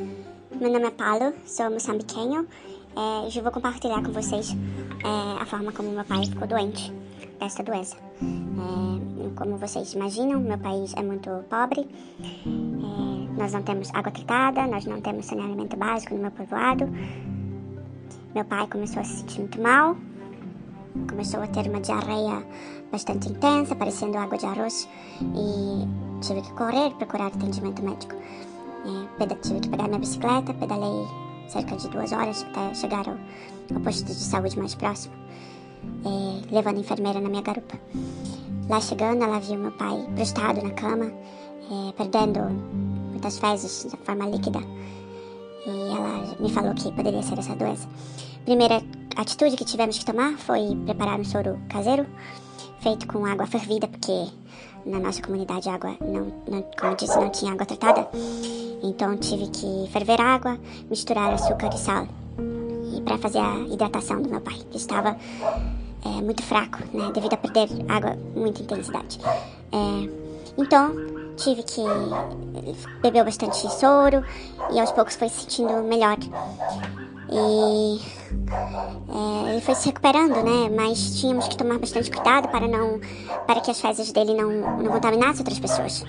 Meu nome é Paulo, sou moçambiquenho. É, hoje eu vou compartilhar com vocês é, a forma como meu pai ficou doente dessa doença. É, como vocês imaginam, meu país é muito pobre. É, nós não temos água tratada, nós não temos saneamento básico no meu povoado. Meu pai começou a se sentir muito mal, começou a ter uma diarreia bastante intensa, parecendo água de arroz, e tive que correr procurar atendimento médico. É, tive que pegar minha bicicleta, pedalei cerca de duas horas até chegar ao, ao posto de saúde mais próximo, é, levando a enfermeira na minha garupa. Lá chegando, ela viu meu pai prostrado na cama, é, perdendo muitas fezes de forma líquida. E ela me falou que poderia ser essa doença. Primeira atitude que tivemos que tomar foi preparar um soro caseiro, feito com água fervida, porque na nossa comunidade água, não, não, como eu disse, não tinha água tratada. Então tive que ferver água, misturar açúcar e sal e para fazer a hidratação do meu pai, que estava é, muito fraco, né, devido a perder água muita intensidade. É, então tive que beber bastante soro e aos poucos foi se sentindo melhor. E é, ele foi se recuperando, né? Mas tínhamos que tomar bastante cuidado para não para que as fezes dele não, não contaminassem outras pessoas.